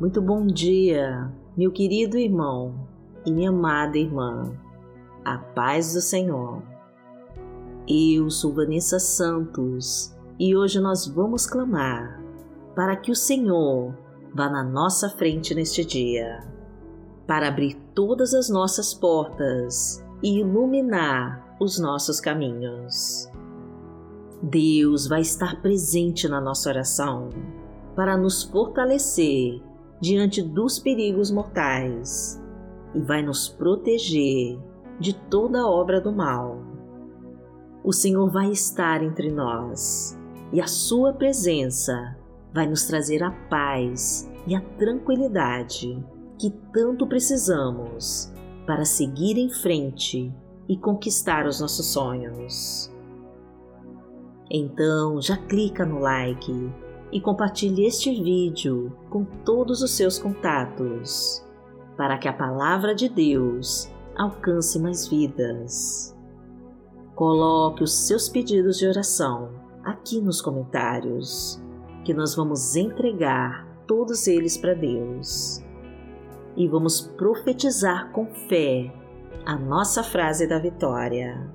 Muito bom dia, meu querido irmão e minha amada irmã. A paz do Senhor. Eu sou Vanessa Santos e hoje nós vamos clamar para que o Senhor vá na nossa frente neste dia, para abrir todas as nossas portas e iluminar os nossos caminhos. Deus vai estar presente na nossa oração para nos fortalecer diante dos perigos mortais e vai nos proteger de toda obra do mal. O Senhor vai estar entre nós e a Sua presença vai nos trazer a paz e a tranquilidade que tanto precisamos para seguir em frente e conquistar os nossos sonhos. Então já clica no like e compartilhe este vídeo com todos os seus contatos, para que a palavra de Deus alcance mais vidas. Coloque os seus pedidos de oração aqui nos comentários, que nós vamos entregar todos eles para Deus. E vamos profetizar com fé a nossa frase da vitória.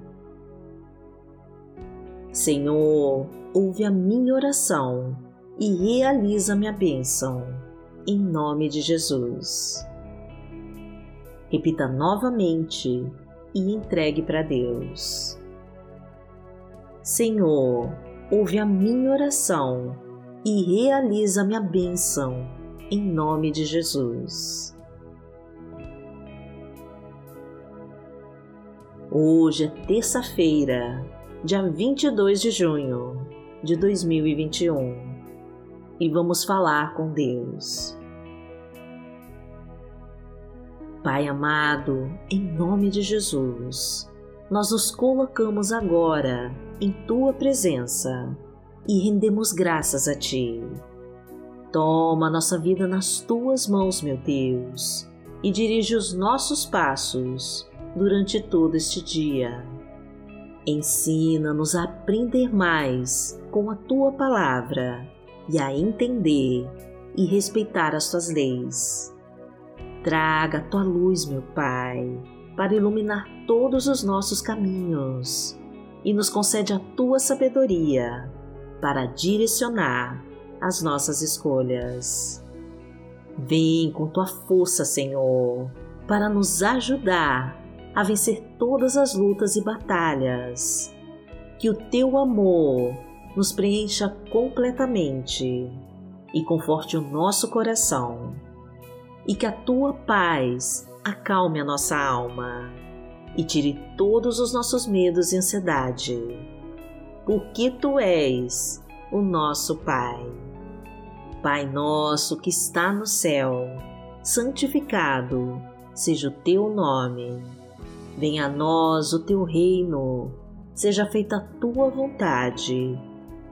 Senhor, ouve a minha oração e realiza minha bênção, em nome de Jesus. Repita novamente e entregue para Deus. Senhor, ouve a minha oração e realiza minha bênção, em nome de Jesus. Hoje é terça-feira, dia 22 de junho de 2021 e vamos falar com Deus. Pai amado, em nome de Jesus, nós nos colocamos agora em tua presença e rendemos graças a ti. Toma nossa vida nas tuas mãos, meu Deus, e dirige os nossos passos durante todo este dia. Ensina-nos a aprender mais com a tua palavra e a entender e respeitar as tuas leis. Traga a tua luz, meu Pai, para iluminar todos os nossos caminhos e nos concede a tua sabedoria para direcionar as nossas escolhas. Vem com tua força, Senhor, para nos ajudar a vencer todas as lutas e batalhas. Que o teu amor nos preencha completamente e conforte o nosso coração, e que a tua paz acalme a nossa alma e tire todos os nossos medos e ansiedade, porque tu és o nosso Pai. Pai nosso que está no céu, santificado seja o teu nome. Venha a nós o teu reino, seja feita a tua vontade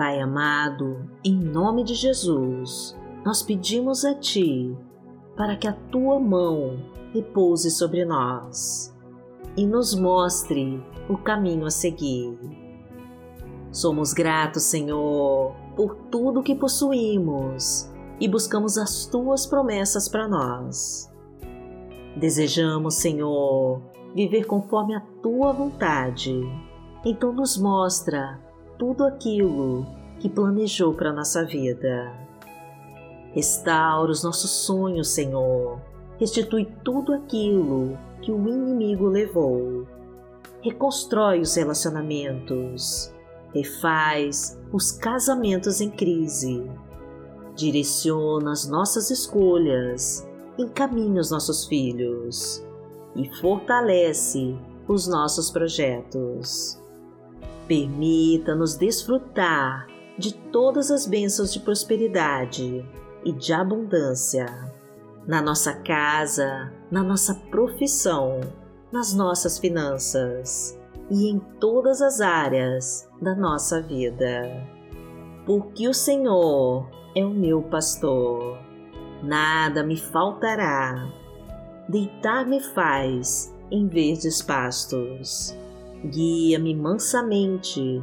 Pai amado, em nome de Jesus, nós pedimos a Ti para que a Tua mão repouse sobre nós e nos mostre o caminho a seguir. Somos gratos, Senhor, por tudo que possuímos e buscamos as Tuas promessas para nós. Desejamos, Senhor, viver conforme a Tua vontade. Então nos mostra tudo aquilo que planejou para nossa vida. Restaura os nossos sonhos, Senhor. Restitui tudo aquilo que o inimigo levou. Reconstrói os relacionamentos. Refaz os casamentos em crise. Direciona as nossas escolhas. Encaminha os nossos filhos. E fortalece os nossos projetos. Permita-nos desfrutar de todas as bênçãos de prosperidade e de abundância na nossa casa, na nossa profissão, nas nossas finanças e em todas as áreas da nossa vida. Porque o Senhor é o meu pastor, nada me faltará. Deitar-me faz em verdes pastos. Guia-me mansamente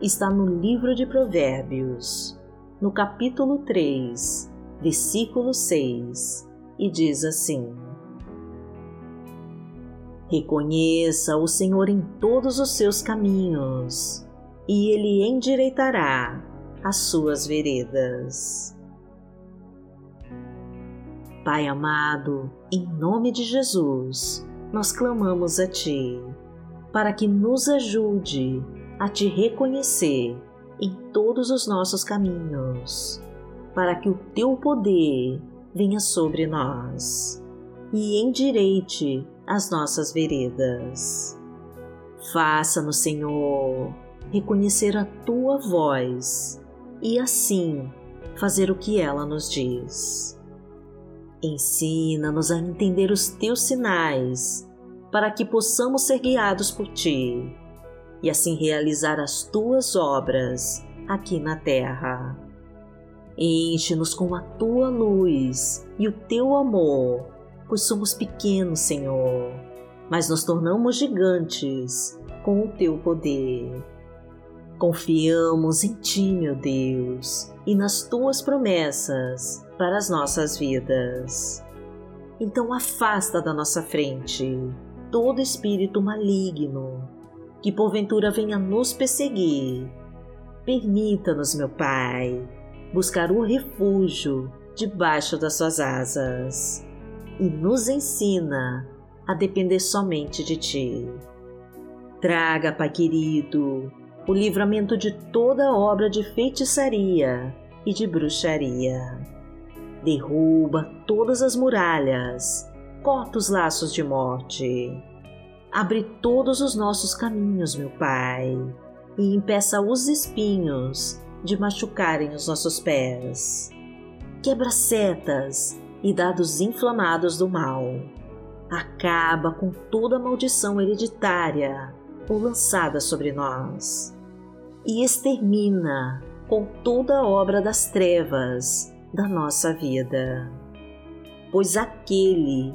está no livro de Provérbios, no capítulo 3, versículo 6, e diz assim: Reconheça o Senhor em todos os seus caminhos, e Ele endireitará as suas veredas. Pai amado, em nome de Jesus, nós clamamos a Ti, para que nos ajude a Te reconhecer em todos os nossos caminhos, para que o Teu poder venha sobre nós e endireite as nossas veredas. Faça-nos, Senhor, reconhecer a tua voz e assim fazer o que ela nos diz. Ensina-nos a entender os teus sinais para que possamos ser guiados por ti e assim realizar as tuas obras aqui na terra. Enche-nos com a tua luz e o teu amor pois somos pequenos, Senhor, mas nos tornamos gigantes com o teu poder. Confiamos em ti, meu Deus, e nas tuas promessas para as nossas vidas. Então, afasta da nossa frente todo espírito maligno que porventura venha nos perseguir. Permita-nos, meu Pai, buscar o refúgio debaixo das suas asas e nos ensina a depender somente de Ti. Traga, Pai querido, o livramento de toda obra de feitiçaria e de bruxaria. Derruba todas as muralhas, corta os laços de morte. Abre todos os nossos caminhos, meu Pai, e impeça os espinhos de machucarem os nossos pés. Quebra setas e dados inflamados do mal. Acaba com toda maldição hereditária ou lançada sobre nós e extermina com toda obra das trevas da nossa vida. Pois aquele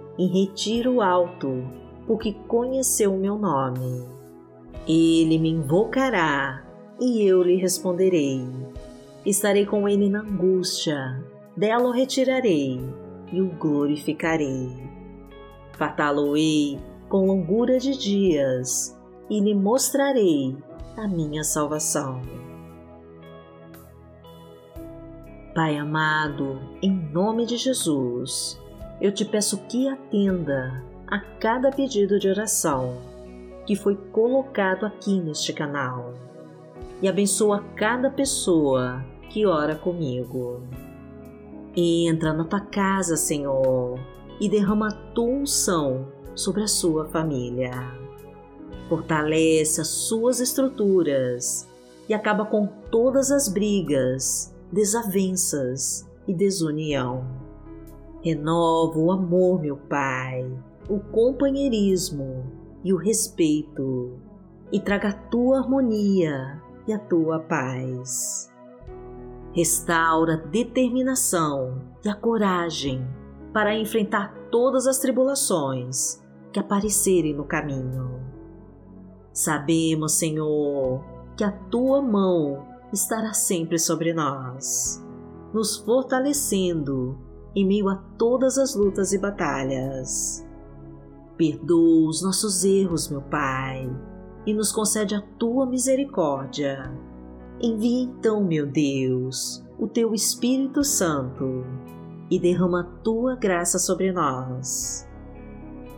em retiro alto, porque conheceu meu nome. Ele me invocará e eu lhe responderei. Estarei com ele na angústia, dela o retirarei e o glorificarei. Fartá-lo-ei com longura de dias e lhe mostrarei a minha salvação. Pai amado, em nome de Jesus, eu te peço que atenda a cada pedido de oração que foi colocado aqui neste canal e abençoa cada pessoa que ora comigo. Entra na tua casa, Senhor, e derrama a tua unção sobre a sua família. Fortalece as suas estruturas e acaba com todas as brigas, desavenças e desunião. Renova o amor, meu Pai, o companheirismo e o respeito, e traga a tua harmonia e a tua paz restaura a determinação e a coragem para enfrentar todas as tribulações que aparecerem no caminho. Sabemos, Senhor, que a tua mão estará sempre sobre nós, nos fortalecendo em meio a todas as lutas e batalhas. Perdoa os nossos erros, meu Pai, e nos concede a tua misericórdia Envia então, meu Deus, o teu Espírito Santo e derrama a tua graça sobre nós.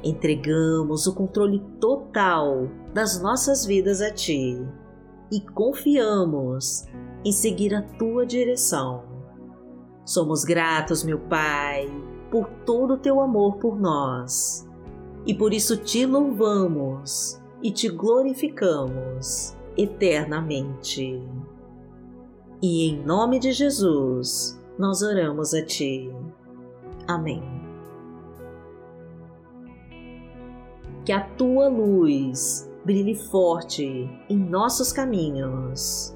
Entregamos o controle total das nossas vidas a ti e confiamos em seguir a tua direção. Somos gratos, meu Pai, por todo o teu amor por nós e por isso te louvamos e te glorificamos eternamente. E em nome de Jesus, nós oramos a Ti. Amém. Que a Tua luz brilhe forte em nossos caminhos